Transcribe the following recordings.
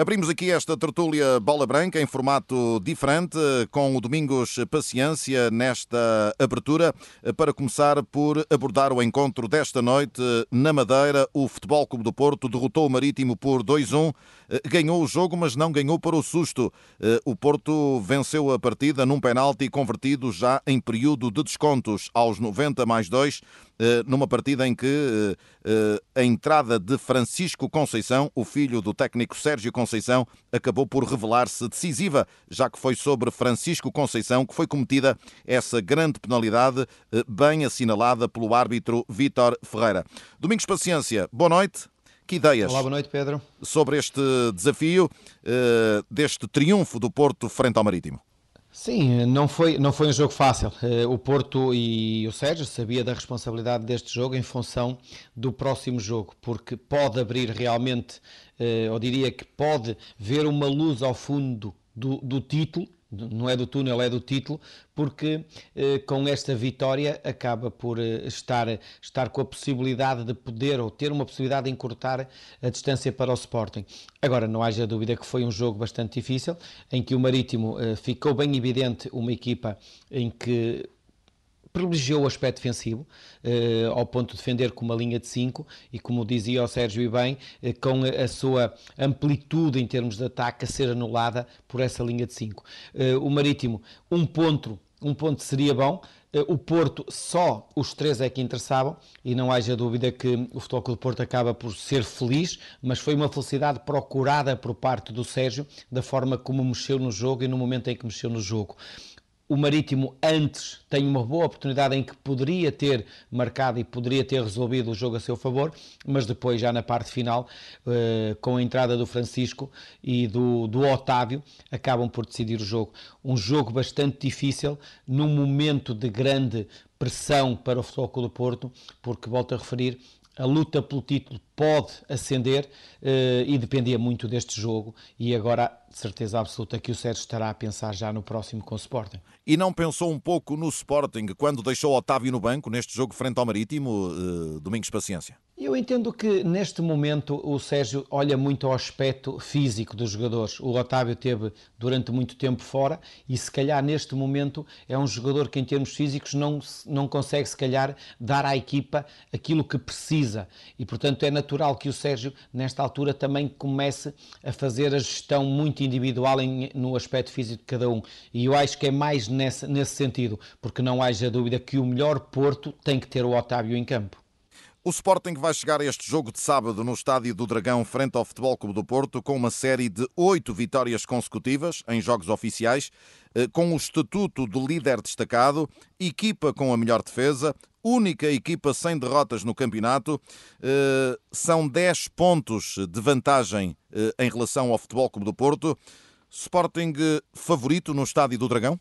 Abrimos aqui esta tertúlia Bola Branca em formato diferente, com o Domingos Paciência nesta abertura, para começar por abordar o encontro desta noite na Madeira. O Futebol Clube do Porto derrotou o Marítimo por 2-1, ganhou o jogo, mas não ganhou para o susto. O Porto venceu a partida num penalti convertido já em período de descontos, aos 90 mais 2, numa partida em que a entrada de Francisco Conceição, o filho do técnico Sérgio Conceição, acabou por revelar-se decisiva, já que foi sobre Francisco Conceição que foi cometida essa grande penalidade, eh, bem assinalada pelo árbitro Vítor Ferreira. Domingos Paciência, boa noite. Que ideias? Olá, boa noite, Pedro. Sobre este desafio, eh, deste triunfo do Porto frente ao Marítimo. Sim, não foi, não foi um jogo fácil. Eh, o Porto e o Sérgio sabia da responsabilidade deste jogo em função do próximo jogo, porque pode abrir realmente, eh, eu diria que pode ver uma luz ao fundo do, do título, não é do túnel, é do título, porque eh, com esta vitória acaba por eh, estar, estar com a possibilidade de poder ou ter uma possibilidade de encurtar a distância para o Sporting. Agora, não haja dúvida que foi um jogo bastante difícil, em que o Marítimo eh, ficou bem evidente uma equipa em que privilegiou o aspecto defensivo, eh, ao ponto de defender com uma linha de 5 e, como dizia o Sérgio e bem, eh, com a sua amplitude em termos de ataque a ser anulada por essa linha de 5. Eh, o Marítimo, um ponto, um ponto seria bom, eh, o Porto, só os três é que interessavam e não haja dúvida que o Futebol do Porto acaba por ser feliz, mas foi uma felicidade procurada por parte do Sérgio, da forma como mexeu no jogo e no momento em que mexeu no jogo o Marítimo antes tem uma boa oportunidade em que poderia ter marcado e poderia ter resolvido o jogo a seu favor, mas depois, já na parte final, uh, com a entrada do Francisco e do, do Otávio, acabam por decidir o jogo. Um jogo bastante difícil, num momento de grande pressão para o Futebol do Porto, porque, volto a referir, a luta pelo título pode ascender uh, e dependia muito deste jogo e agora de certeza absoluta que o Sérgio estará a pensar já no próximo com o Sporting. E não pensou um pouco no Sporting quando deixou Otávio no banco neste jogo frente ao Marítimo, uh, Domingos Paciência? Eu entendo que neste momento o Sérgio olha muito ao aspecto físico dos jogadores. O Otávio teve durante muito tempo fora e se calhar neste momento é um jogador que em termos físicos não, não consegue se calhar dar à equipa aquilo que precisa e portanto é natural que o Sérgio nesta altura também comece a fazer a gestão muito individual em, no aspecto físico de cada um e eu acho que é mais nesse, nesse sentido, porque não haja dúvida que o melhor Porto tem que ter o Otávio em campo. O Sporting vai chegar a este jogo de sábado no Estádio do Dragão, frente ao Futebol Clube do Porto, com uma série de oito vitórias consecutivas em jogos oficiais, eh, com o estatuto de líder destacado, equipa com a melhor defesa, única equipa sem derrotas no campeonato. Eh, são 10 pontos de vantagem eh, em relação ao Futebol Clube do Porto. Sporting favorito no Estádio do Dragão?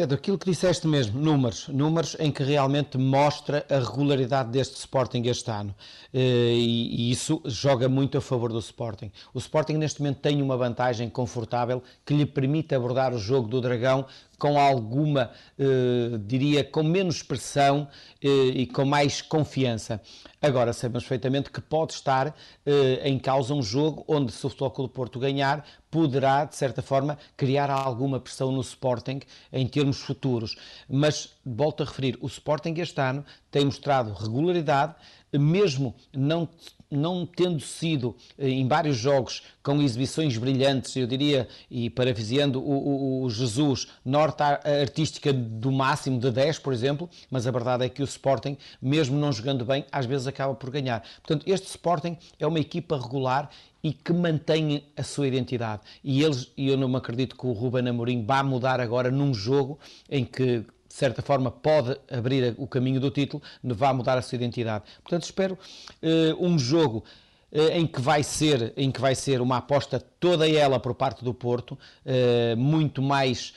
Pedro, aquilo que disseste mesmo, números, números em que realmente mostra a regularidade deste Sporting este ano. Eh, e isso joga muito a favor do Sporting. O Sporting neste momento tem uma vantagem confortável que lhe permite abordar o jogo do Dragão com alguma, eh, diria, com menos pressão eh, e com mais confiança. Agora, sabemos perfeitamente que pode estar eh, em causa um jogo onde, se o Futebol Clube Porto ganhar, poderá, de certa forma, criar alguma pressão no Sporting em termos futuros. Mas, volto a referir, o Sporting este ano tem mostrado regularidade, mesmo não não tendo sido eh, em vários jogos com exibições brilhantes, eu diria, e parafraseando o, o, o, Jesus, norte artística do máximo de 10, por exemplo, mas a verdade é que o Sporting, mesmo não jogando bem, às vezes acaba por ganhar. Portanto, este Sporting é uma equipa regular e que mantém a sua identidade. E eles, e eu não me acredito que o Ruben Amorim vá mudar agora num jogo em que de certa forma, pode abrir o caminho do título, vai mudar a sua identidade. Portanto, espero uh, um jogo uh, em que vai ser em que vai ser uma aposta toda ela por parte do Porto, uh, muito mais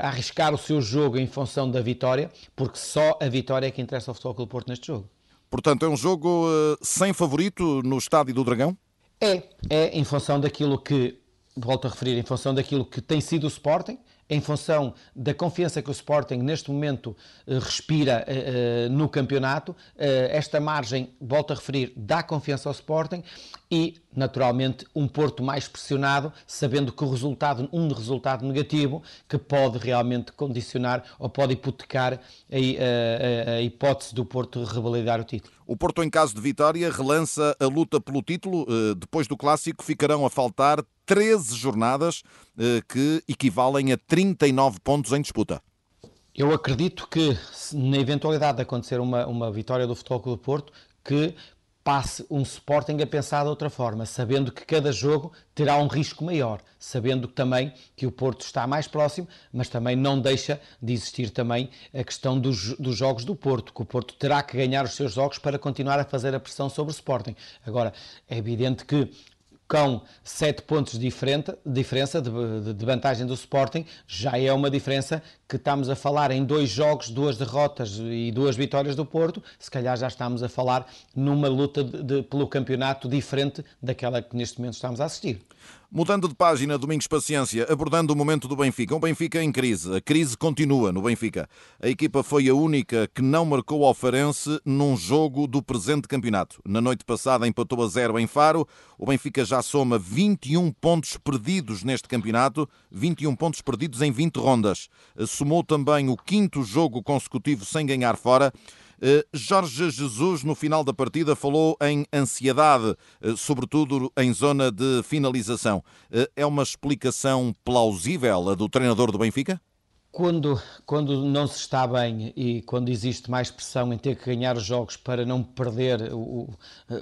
arriscar o seu jogo em função da vitória, porque só a vitória é que interessa ao Futebol do Porto neste jogo. Portanto, é um jogo sem favorito no Estádio do Dragão? É, é em função daquilo que volto a referir, em função daquilo que tem sido o Sporting, em função da confiança que o Sporting neste momento eh, respira uh, no campeonato. Esta margem, volto a referir, dá confiança ao Sporting e, naturalmente, um Porto mais pressionado, sabendo que o resultado, um resultado negativo, que pode realmente condicionar ou pode hipotecar a, a, a hipótese do Porto revalidar o título. O Porto, em caso de vitória, relança a luta pelo título. Depois do clássico, ficarão a faltar 13 jornadas, que equivalem a 39 pontos em disputa. Eu acredito que, na eventualidade de acontecer uma, uma vitória do Futebol Clube do Porto, que passe um Sporting a pensar de outra forma, sabendo que cada jogo terá um risco maior, sabendo também que o Porto está mais próximo, mas também não deixa de existir também a questão dos, dos jogos do Porto, que o Porto terá que ganhar os seus jogos para continuar a fazer a pressão sobre o Sporting. Agora, é evidente que com 7 pontos de diferença de, de, vantagem do Sporting, já é uma diferença que estamos a falar em dois jogos, duas derrotas e duas vitórias do Porto, se calhar já estamos a falar numa luta de, pelo campeonato diferente daquela que neste momento estamos a assistir. Mudando de página, Domingos Paciência, abordando o momento do Benfica. Um Benfica em crise. A crise continua no Benfica. A equipa foi a única que não marcou ao Farense num jogo do presente campeonato. Na noite passada empatou a zero em Faro. O Benfica já soma 21 pontos perdidos neste campeonato, 21 pontos perdidos em 20 rondas. Somou também o quinto jogo consecutivo sem ganhar fora. Eh, Jorge Jesus, no final da partida, falou em ansiedade, eh, sobretudo em zona de finalização. Eh, é uma explicação plausível a do treinador do Benfica? Quando, quando não se está bem e quando existe mais pressão em ter que ganhar os jogos para não perder o,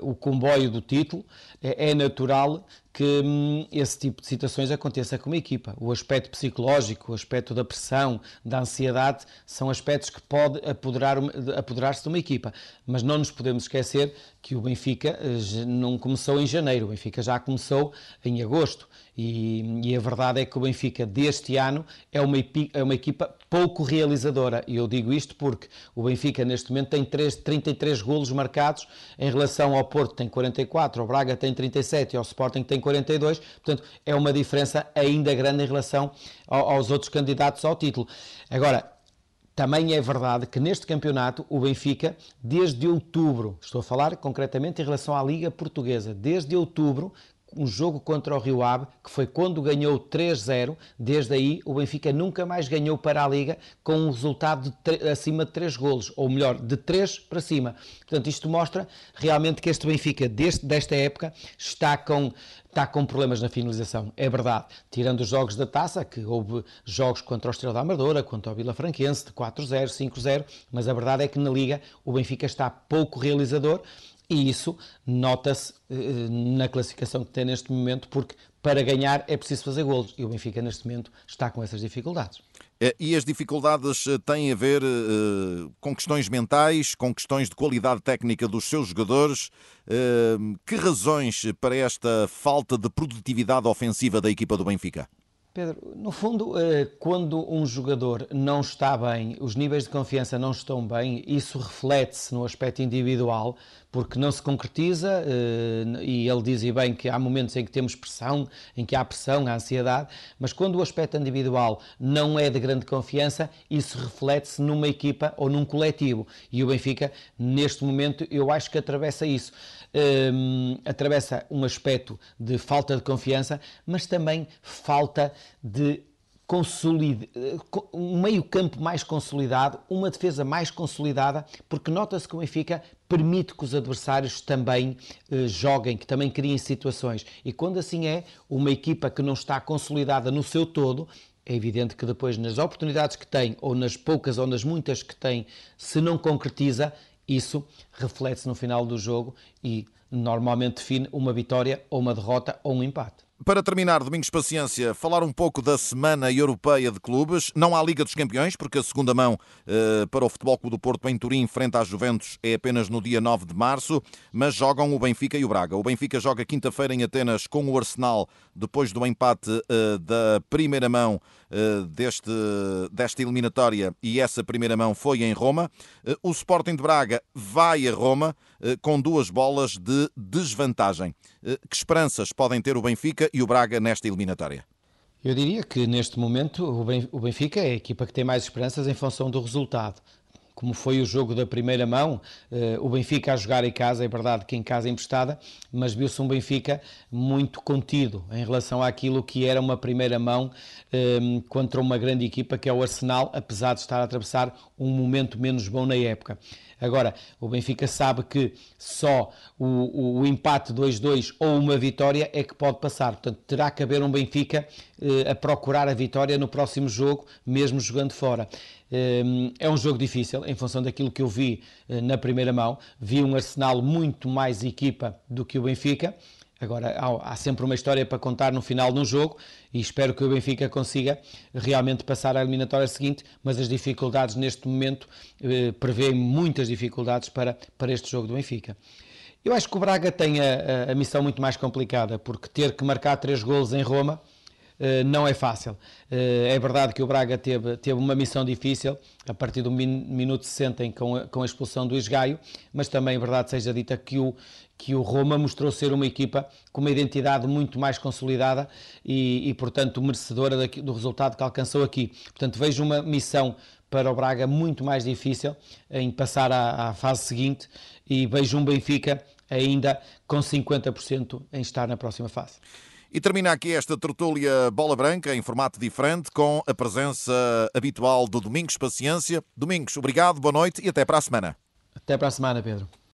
o comboio do título, é, é natural que hum, esse tipo de situações aconteça com uma equipa. O aspecto psicológico, o aspecto da pressão, da ansiedade, são aspectos que pode apoderar-se apoderar de uma equipa. Mas não nos podemos esquecer que o Benfica eh, não começou em janeiro, o Benfica já começou em agosto. E, e, a verdade é que o Benfica deste ano é uma, é uma equipa pouco realizadora. E eu digo isto porque o Benfica neste momento tem 3, 33 golos marcados em relação ao Porto tem 44, ao Braga tem 37 e ao Sporting tem 42. Portanto, é uma diferença ainda grande em relação aos outros candidatos ao título. Agora, também é verdade que neste campeonato o Benfica, desde outubro, estou a falar concretamente em relação à Liga Portuguesa, desde outubro um jogo contra o Rio Ave, que foi quando ganhou 3-0. Desde aí, o Benfica nunca mais ganhou para a Liga com um resultado de acima de 3 golos, ou melhor, de 3 para cima. Portanto, isto mostra realmente que este Benfica, deste, desta época, está com, está com problemas na finalização. É verdade. Tirando os jogos da taça, que houve jogos contra o Estrela da Amadora, contra o Vila Franquense, de 4-0, 5-0, mas a verdade é que na Liga o Benfica está pouco realizador e isso nota-se eh, na classificação que tem neste momento, porque para ganhar é preciso fazer golos. E o Benfica, neste momento, está com essas dificuldades. É, e as dificuldades eh, têm a ver com questões mentais, com questões de qualidade técnica dos seus jogadores. Que razões para esta falta de produtividade ofensiva da equipa do Benfica? Pedro, no fundo, eh, quando um jogador não está bem, os níveis de confiança não estão bem, isso reflete-se no aspecto individual, porque não se concretiza, eh, e ele dizia bem que há momentos em que temos pressão, em que há pressão, há ansiedade, mas quando o aspecto individual não é de grande confiança, isso reflete-se numa equipa ou num coletivo. E o Benfica, neste momento, eu acho que atravessa isso. Um, atravessa um aspecto de falta de confiança, mas também falta de um meio-campo mais consolidado, uma defesa mais consolidada, porque nota-se que o Benfica permite que os adversários também eh, joguem, que também criem situações. E quando assim é, uma equipa que não está consolidada no seu todo, é evidente que depois, nas oportunidades que tem, ou nas poucas ou nas muitas que tem, se não concretiza, isso reflete-se no final do jogo e normalmente define uma vitória ou uma derrota ou um empate. Para terminar, Domingos Paciência, falar um pouco da Semana Europeia de Clubes. Não há Liga dos Campeões, porque a segunda mão eh, para o Futebol Clube do Porto em Turim, frente às Juventus, é apenas no dia 9 de março, mas jogam o Benfica e o Braga. O Benfica joga quinta-feira em Atenas com o Arsenal, depois do empate eh, da primeira mão eh, deste, desta eliminatória, e essa primeira mão foi em Roma. Eh, o Sporting de Braga vai a Roma eh, com duas bolas de desvantagem. Eh, que esperanças podem ter o Benfica Benfica e o Braga nesta eliminatória? Eu diria que neste momento o Benfica é a equipa que tem mais esperanças em função do resultado como foi o jogo da primeira mão, uh, o Benfica a jogar em casa, é verdade que em casa emprestada, mas viu-se um Benfica muito contido em relação àquilo que era uma primeira mão um, contra uma grande equipa que é o Arsenal, apesar de estar a atravessar um momento menos bom na época. Agora, o Benfica sabe que só o, o, empate 2-2 ou uma vitória é que pode passar. Portanto, terá que haver um Benfica eh, a procurar a vitória no próximo jogo, mesmo jogando fora. Eh, é um jogo difícil, em função daquilo que eu vi eh, na primeira mão. Vi um Arsenal muito mais equipa do que o Benfica. Agora, há, sempre uma história para contar no final de um jogo e espero que o Benfica consiga realmente passar à eliminatória seguinte, mas as dificuldades neste momento eh, prevêem muitas dificuldades para, para este jogo do Benfica. Eu acho que o Braga tem a, a missão muito mais complicada, porque ter que marcar três golos em Roma não é fácil. Eh, é verdade que o Braga teve, teve uma missão difícil a partir do minuto 60 com a, com a expulsão do Isgaio, mas também é verdade seja dita que o, que o Roma mostrou ser uma equipa com uma identidade muito mais consolidada e, e portanto, merecedora do resultado que alcançou aqui. Portanto, vejo uma missão para o Braga muito mais difícil em passar à, à fase seguinte e vejo um Benfica ainda com 50% em estar na próxima fase. E termina aqui esta tertúlia Bola Branca em formato diferente com a presença habitual do Domingos Paciência. Domingos, obrigado, boa noite e até para a semana. Até para a semana, Pedro.